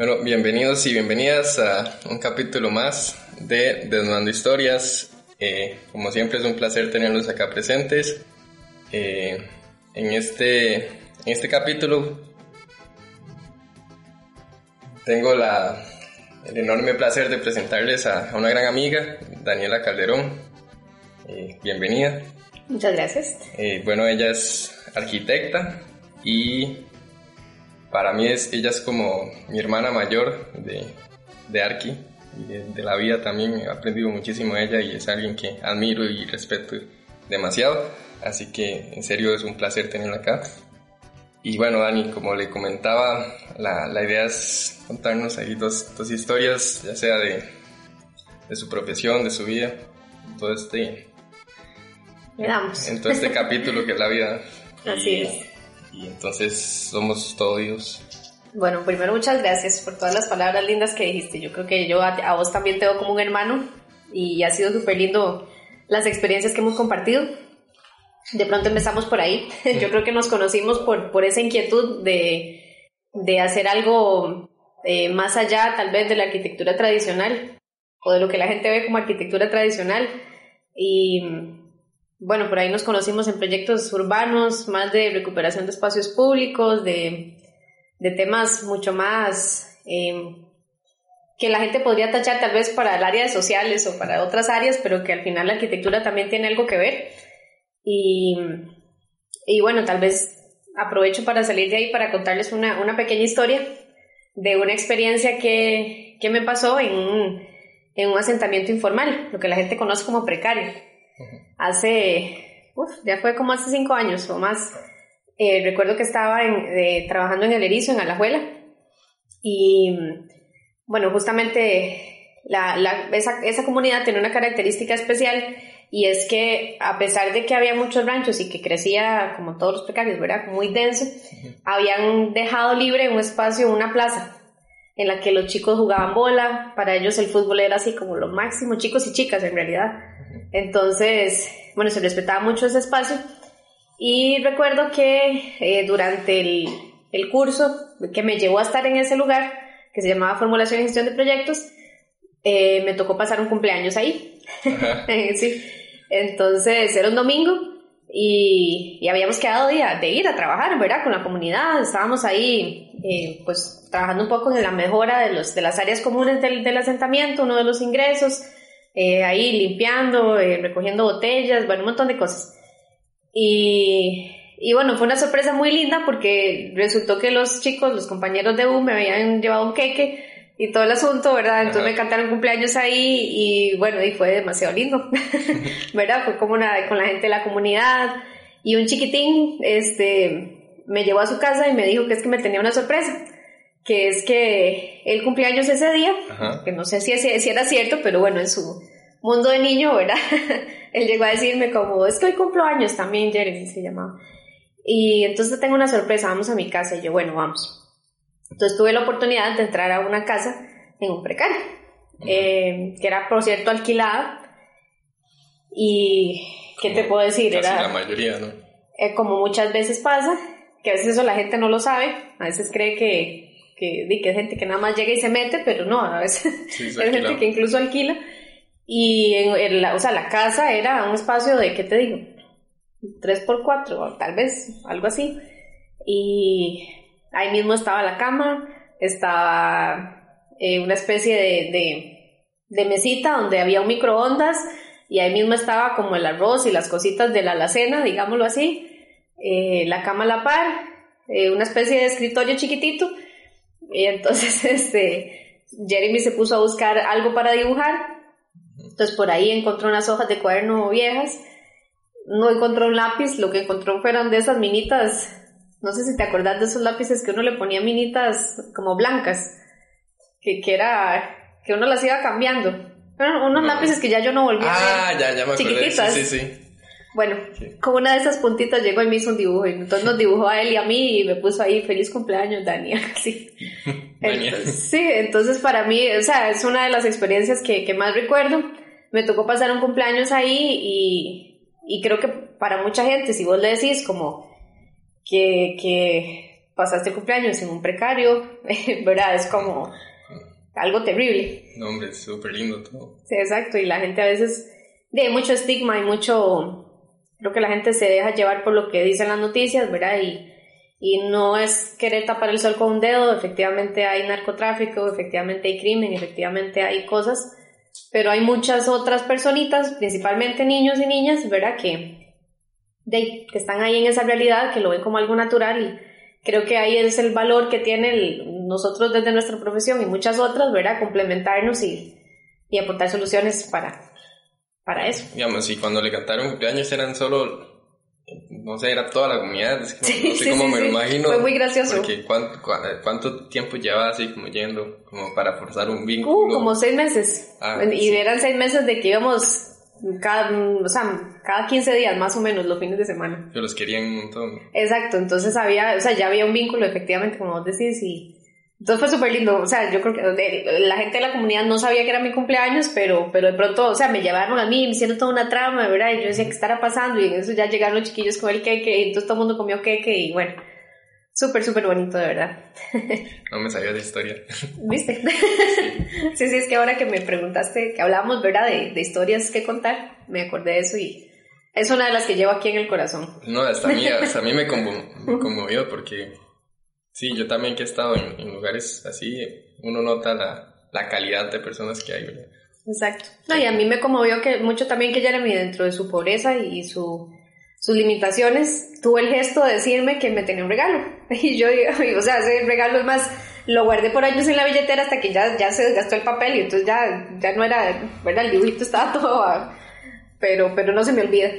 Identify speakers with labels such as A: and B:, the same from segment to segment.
A: Bueno, bienvenidos y bienvenidas a un capítulo más de Desnudando Historias. Eh, como siempre es un placer tenerlos acá presentes. Eh, en, este, en este capítulo tengo la, el enorme placer de presentarles a, una gran amiga, Daniela Calderón. Eh, bienvenida.
B: Muchas gracias.
A: bueno, ella es arquitecta y para mí es, ella es como mi hermana mayor de, de Arqui y de, la vida también. He aprendido muchísimo de ella y es alguien que admiro y respeto demasiado. Así que en serio es un placer tenerla acá. Y bueno, Dani, como le comentaba, la, la idea es contarnos ahí dos, dos historias, ya sea de, de, su profesión, de su vida, todo este, en todo este capítulo que es la vida.
B: Así es
A: y entonces somos todos Dios.
B: Bueno, primero muchas gracias por todas las palabras lindas que dijiste. Yo creo que yo a, vos también te veo como un hermano y ha sido súper lindo las experiencias que hemos compartido. De pronto empezamos por ahí. yo creo que nos conocimos por, por esa inquietud de, de hacer algo eh, más allá tal vez de la arquitectura tradicional o de lo que la gente ve como arquitectura tradicional. Y bueno, por ahí nos conocimos en proyectos urbanos, más de recuperación de espacios públicos, de, temas mucho más em, que la gente podría tachar tal vez para el área de sociales o para otras áreas, pero que al final la arquitectura también tiene algo que ver. Y, bueno, tal vez aprovecho para salir de ahí para contarles una, pequeña historia de una experiencia que, me pasó en un, en un asentamiento informal, lo que la gente conoce como precario hace, ya fue como hace cinco años o más, eh, recuerdo que estaba trabajando en el erizo, en Alajuela, y bueno, justamente esa, esa comunidad tiene una característica especial y es que a pesar de que había muchos ranchos y que crecía como todos los precarios, ¿verdad? Muy denso, habían dejado libre un espacio, una plaza en la que los chicos jugaban bola, para ellos el fútbol era así como lo máximo, chicos y chicas en realidad. Entonces, bueno, se respetaba mucho ese espacio. Y recuerdo que eh, durante el, el, curso que me llevó a estar en ese lugar, que se llamaba Formulación y Gestión de Proyectos, eh, me tocó pasar un cumpleaños ahí. sí. Entonces, era un domingo y, y, habíamos quedado de, de, ir a trabajar, ¿verdad? Con la comunidad, estábamos ahí, eh, pues, trabajando un poco en la mejora de, los, de las áreas comunes del, del asentamiento, uno de los ingresos, eh, ahí limpiando, eh, recogiendo botellas, bueno, un montón de cosas. Y, y, bueno, fue una sorpresa muy linda porque resultó que los chicos, los compañeros de U me habían llevado un queque y todo el asunto, ¿verdad? Entonces me cantaron cumpleaños ahí y bueno, y fue demasiado lindo, ¿verdad? Fue como una, con la gente de la comunidad y un chiquitín, este, me llevó a su casa y me dijo que es que me tenía una sorpresa que es que el cumpleaños ese día, que no sé si, si, era cierto, pero bueno, en su mundo de niño, ¿verdad? Él llegó a decirme como, es que hoy cumplo años también, Jeremy se llamaba. Y entonces tengo una sorpresa, vamos a mi casa. Y yo, bueno, vamos. Entonces tuve la oportunidad de entrar a una casa en un precario, eh, que era, por cierto, alquilada. Y, ¿qué te puedo decir?
A: era, la mayoría, ¿no?
B: Eh, como muchas veces pasa, que a veces eso la gente no lo sabe, a veces cree que que, que hay gente que nada más llega y se mete, pero no, a veces hay gente que incluso alquila. Y en, la, o sea, la casa era un espacio de, ¿qué te digo? 3x4, tal vez, algo así. Y ahí mismo estaba la cama, estaba eh, una especie de, de, de, mesita donde había un microondas y ahí mismo estaba como el arroz y las cositas de la alacena, digámoslo así. Eh, la cama a la par, eh, una especie de escritorio chiquitito y entonces, este, Jeremy se puso a buscar algo para dibujar. Entonces por ahí encontró unas hojas de cuaderno viejas. no encontró un lápiz, lo que encontró fueron de esas minitas, no sé si te acordás de esos lápices que uno le ponía minitas como blancas, que, que era, que uno las iba cambiando. Bueno, unos lápices que ya yo no volví
A: ah,
B: a
A: ver. Ah, ya, ya me acordé.
B: Chiquititas.
A: Sí, sí, sí.
B: Bueno, con una de esas puntitas llegó y me hizo un dibujo. Y entonces nos dibujó a él y a mí y me puso ahí feliz cumpleaños, Dania. Sí. Entonces, sí, entonces para mí, o sea, es una de las experiencias que, que más recuerdo. Me tocó pasar un cumpleaños ahí y, y creo que para mucha gente, si vos le decís como que, que pasaste cumpleaños en un precario, ¿verdad? Es como algo terrible.
A: No, hombre, es súper lindo todo.
B: Sí, exacto. Y la gente a veces, de mucho estigma y mucho creo que la gente se deja llevar por lo que dicen las noticias, ¿verdad? Y, y no es querer tapar el sol con un dedo, efectivamente hay narcotráfico, efectivamente hay crimen, efectivamente hay cosas, pero hay muchas otras personitas, principalmente niños y niñas, ¿verdad? Que, de, que están ahí en esa realidad, que lo ven como algo natural y creo que ahí es el valor que tiene nosotros desde nuestra profesión y muchas otras, ¿verdad? Complementarnos y, y aportar soluciones para, para eso.
A: Digamos, y cuando le cantaron cumpleaños eran solo, no sé, era toda la comunidad, es que no, sé cómo me lo imagino.
B: Fue muy gracioso.
A: Porque ¿cuánto, cuánto tiempo llevaba así como yendo, como para forzar un vínculo?
B: Uh, como seis meses.
A: Ah,
B: y
A: sí.
B: eran seis meses de que íbamos cada, o sea, cada 15 días más o menos los fines de semana.
A: Yo los querían un montón.
B: Exacto, entonces había, o sea, ya había un vínculo efectivamente, como vos decís, y entonces fue súper lindo, o sea, yo creo que de- la gente de la comunidad no sabía que era mi cumpleaños, pero, pero de pronto, o sea, me llevaron a mí, me hicieron toda una trama, ¿verdad? Y yo decía, ¿qué estará pasando? Y en eso ya llegaron los chiquillos con el queque, y entonces todo el mundo comió queque, y bueno, súper, súper bonito, de verdad.
A: No me sabía de historia.
B: ¿Viste? sí, sí, es que ahora que me preguntaste, que hablábamos, ¿verdad? De, de historias que contar, me acordé de eso y es una de las que llevo aquí en el corazón.
A: No, hasta a mí, hasta a mí me, conmo- me conmovió porque sí, yo también que he estado en, en lugares así, uno nota la, la calidad de personas que hay, ¿verdad?
B: Exacto. No, y a mí me conmovió que mucho también que Jeremy, dentro de su pobreza y su, sus limitaciones, tuvo el gesto de decirme que me tenía un regalo. Y yo, o sea, ese regalo es más, lo guardé por años en la billetera hasta que ya, ya se desgastó el papel y entonces ya, ya no era, ¿verdad? El dibujito estaba todo, pero, pero no se me olvida.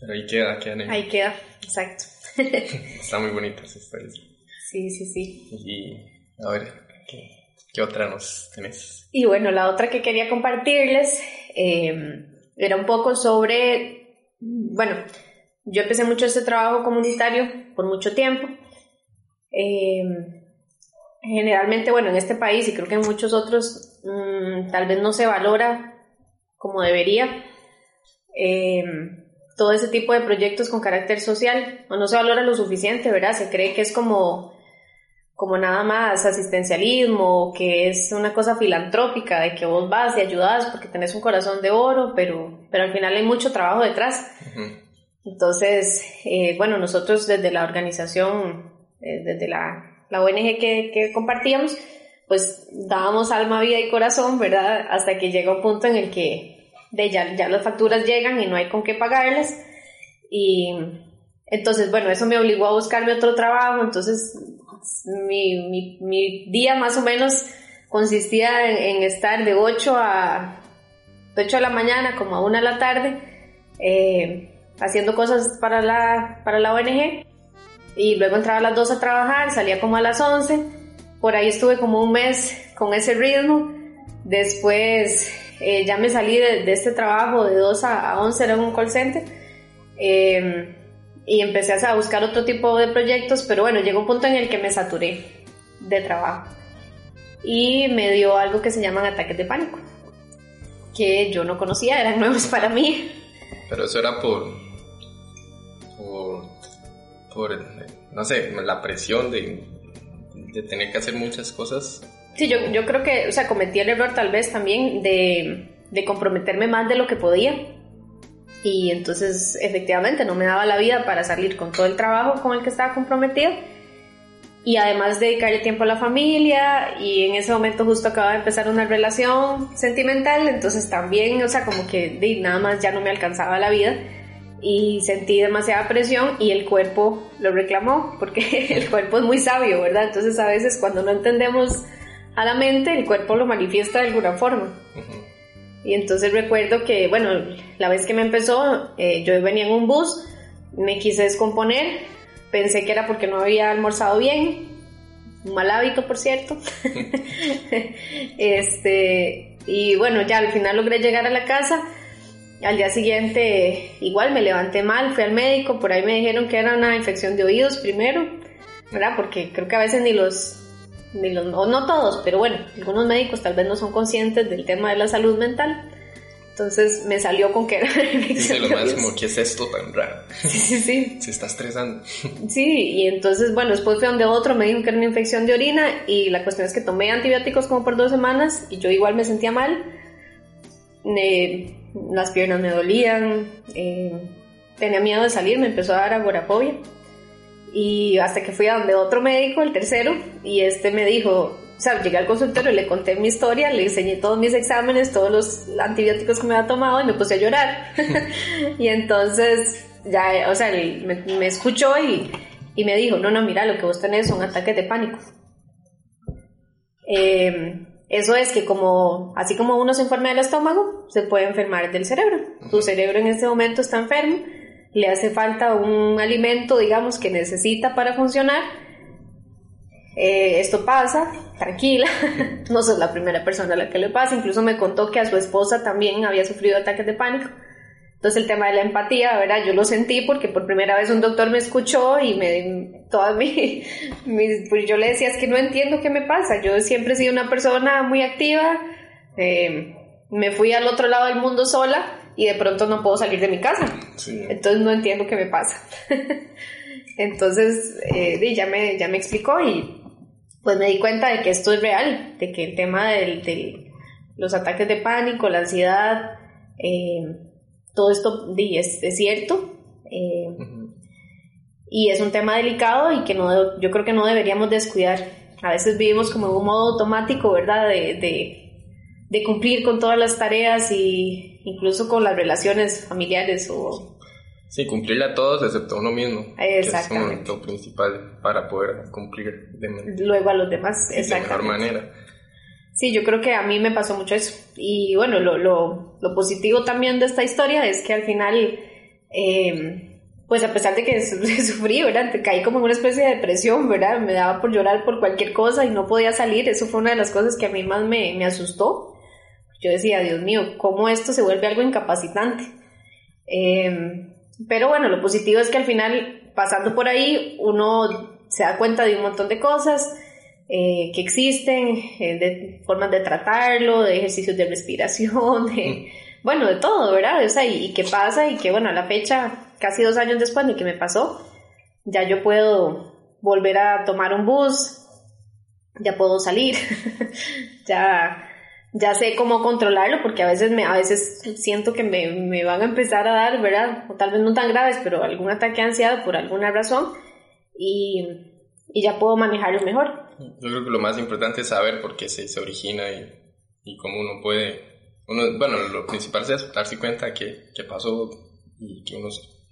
A: Pero ahí queda, queda en
B: Ahí queda, exacto.
A: Está muy bonita esa historia.
B: Sí, sí, sí.
A: Y a ver, ¿qué, qué otra nos tenés?
B: Y bueno, la otra que quería compartirles eh, era un poco sobre, bueno, yo empecé mucho este trabajo comunitario por mucho tiempo. Eh, generalmente, bueno, en este país y creo que en muchos otros, mm, tal vez no se valora como debería eh, todo ese tipo de proyectos con carácter social, o no se valora lo suficiente, ¿verdad? Se cree que es como como nada más asistencialismo, que es una cosa filantrópica, de que vos vas y ayudas porque tenés un corazón de oro, pero, pero al final hay mucho trabajo detrás. Entonces, eh, bueno, nosotros desde la organización, eh, desde la, la ONG que, que compartíamos, pues dábamos alma, vida y corazón, ¿verdad? Hasta que llega un punto en el que de ya, ya las facturas llegan y no hay con qué pagarlas. Y entonces, bueno, eso me obligó a buscarme otro trabajo, entonces mi, mi, mi día más o menos consistía en, en estar de 8 a de 8 de la mañana como a 1 de la tarde eh, haciendo cosas para la, para la ONG y luego entraba a las 2 a trabajar, salía como a las 11, por ahí estuve como un mes con ese ritmo, después eh, ya me salí de, de este trabajo de 2 a, a 11, era un call center. Eh, y empecé a buscar otro tipo de proyectos, pero bueno, llegó un punto en el que me saturé de trabajo y me dio algo que se llaman ataques de pánico, que yo no conocía, eran nuevos para mí.
A: Pero eso era por, por, por, no sé, la presión de, de tener que hacer muchas cosas.
B: Sí, yo, yo creo que, o sea, cometí el error tal vez también de, de comprometerme más de lo que podía. Y entonces, efectivamente, no me daba la vida para salir con todo el trabajo con el que estaba comprometido. Y además dedicarle tiempo a la familia. Y en ese momento justo acababa de empezar una relación sentimental. Entonces también, o sea, como que de, nada más ya no me alcanzaba la vida. Y sentí demasiada presión y el cuerpo lo reclamó. Porque el cuerpo es muy sabio, ¿verdad? Entonces a veces cuando no entendemos a la mente, el cuerpo lo manifiesta de alguna forma.
A: Ujú.
B: Y entonces recuerdo que, bueno, la vez que me empezó, eh, yo venía en un bus, me quise descomponer, pensé que era porque no había almorzado bien, un mal hábito, por cierto. este, y bueno, ya al final logré llegar a la casa. Al día siguiente igual me levanté mal, fui al médico, por ahí me dijeron que era una infección de oídos primero, ¿verdad? Porque creo que a veces ni los, los no, no todos, pero bueno, algunos médicos tal vez no son conscientes del tema de la salud mental. Entonces me salió con que era
A: Dice lo más como, ¿qué es esto tan raro?
B: Sí, sí, sí.
A: Se está estresando.
B: Sí, y entonces, bueno, después fui donde otro, me dijo que era una infección de orina y la cuestión es que tomé antibióticos como por dos semanas y yo igual me sentía mal. Eh, las piernas me dolían, eh, tenía miedo de salir, me empezó a dar agorafobia. Y hasta que fui a donde otro médico, el tercero, y este me dijo, o sea, llegué al consultorio, le conté mi historia, le enseñé todos mis exámenes, todos los antibióticos que me había tomado y me puse a llorar. y entonces, ya, o sea, me, me escuchó y, y me dijo, no, no, mira, lo que vos tenés son ataques de pánico. Eh, eso es que como, así como uno se enferma del estómago, se puede enfermar del cerebro. Tu cerebro en este momento está enfermo, le hace falta un alimento, digamos, que necesita para funcionar. Eh, esto pasa, tranquila, no sos la primera persona a la que le pasa, incluso me contó que a su esposa también había sufrido ataques de pánico. Entonces el tema de la empatía, ¿verdad? Yo lo sentí porque por primera vez un doctor me escuchó y me toda mi, mi- pues yo le decía es que no entiendo qué me pasa. Yo siempre he sido una persona muy activa. eh, me fui al otro lado del mundo sola y de pronto no puedo salir de mi casa.
A: Sí.
B: Entonces no entiendo qué me pasa. Entonces eh, ya, me, ya me explicó y pues me di cuenta de que esto es real, de que el tema de del, los ataques de pánico, la ansiedad, eh, todo esto di, es, es cierto. eh, y es un tema delicado y que no, yo creo que no deberíamos descuidar. A veces vivimos como en un modo automático, ¿verdad? De, de, de cumplir con todas las tareas y incluso con las relaciones familiares o
A: Sí, cumplirle a todos excepto a uno mismo. que
B: Exactamente.
A: es como lo principal para poder cumplir de, de
B: luego a los demás.
A: mejor
B: Exactamente.
A: manera.
B: Sí, yo creo que a mí me pasó mucho eso. Y bueno, lo, lo, lo positivo también de esta historia es que al final, eh, pues a pesar de que su- sufrí, ¿verdad? Caí como en una especie de depresión, ¿verdad? Me daba por llorar por cualquier cosa y no podía salir. Eso fue una de las cosas que a mí más me, me asustó. Yo decía, Dios mío, ¿cómo esto se vuelve algo incapacitante? Eh, pero bueno, lo positivo es que al final, pasando por ahí, uno se da cuenta de un montón de cosas eh, que existen, eh, de formas de tratarlo, de ejercicios de respiración, de, bueno, de todo, ¿verdad? O sea, y, y qué pasa y que bueno, a la fecha, casi dos años después de que me pasó, ya yo puedo volver a tomar un bus, ya puedo salir, ya, ya sé cómo controlarlo porque a veces me, a veces siento que me, me van a empezar a dar, ¿verdad? O tal vez no tan graves, pero algún ataque de ansiedad por alguna razón y, y ya puedo manejarlo mejor.
A: Yo creo que lo más importante es saber por qué se, se origina y, y cómo uno puede... Uno, bueno, lo principal es darse cuenta que, que pasó y que uno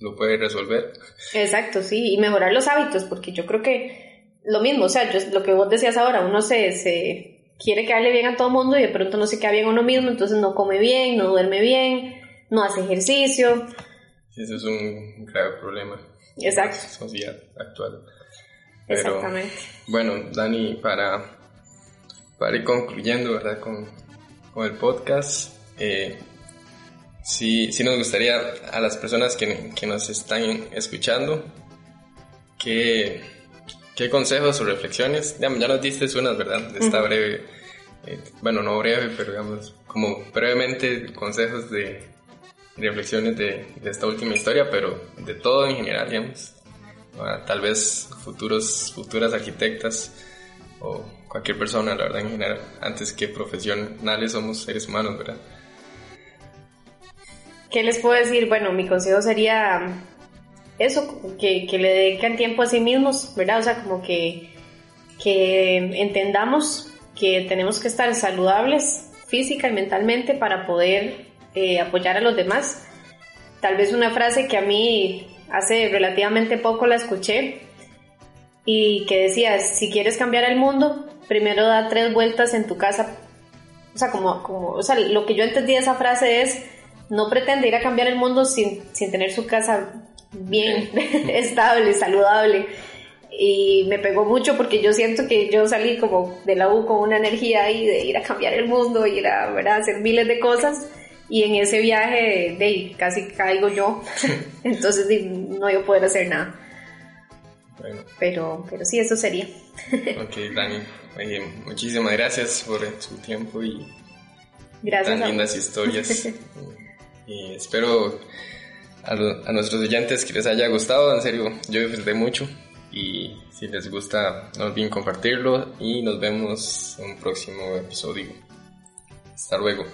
A: lo puede resolver.
B: Exacto, sí, y mejorar los hábitos, porque yo creo que lo mismo, o sea, yo, lo que vos decías ahora, uno se, se quiere quedarle bien a todo el mundo y de pronto no se queda bien a uno mismo, entonces no come bien, no duerme bien, no hace ejercicio.
A: Ese es un grave problema
B: Exacto.
A: en la sociedad actual. Pero,
B: Exactamente.
A: Bueno, Dani, para, para ir concluyendo, ¿verdad? Con, con el podcast, eh, sí, sí nos gustaría a las personas que, que nos están escuchando, que, qué consejos o reflexiones, digamos, ya nos diste unas, ¿verdad? De esta
B: Ujú.
A: breve, eh, bueno, no breve, pero digamos, como brevemente consejos de reflexiones de, de esta última historia, pero de todo en general, digamos. Ah, tal vez futuros, futuras arquitectas o cualquier persona, la verdad, en general, antes que profesionales somos seres humanos, ¿verdad?
B: ¿Qué les puedo decir? Bueno, mi consejo sería eso, que, que le dediquen tiempo a sí mismos, ¿verdad? O sea, como que, que entendamos que tenemos que estar saludables física y mentalmente para poder eh, apoyar a los demás. Tal vez una frase que a mí hace relativamente poco la escuché y que decía, si quieres cambiar el mundo, primero da tres vueltas en tu casa o sea, como, como, o sea, lo que yo entendí de esa frase es, no pretende ir a cambiar el mundo sin, sin tener su casa bien, estable, saludable. Y me pegó mucho porque yo siento que yo salí como de la U con una energía ahí de ir a cambiar el mundo, ir a ¿verdad? hacer miles de cosas. Y en ese viaje de, casi caigo yo. Entonces no iba a poder hacer nada. Bueno. Pero, pero sí, eso sería.
A: ok, Dani. muchísimas gracias por su tiempo y
B: gracias
A: tan lindas historias. y espero a, a, nuestros oyentes que les haya gustado. En serio, yo disfruté mucho. Y si les gusta, no olviden compartirlo. Y nos vemos en un próximo episodio. Hasta luego.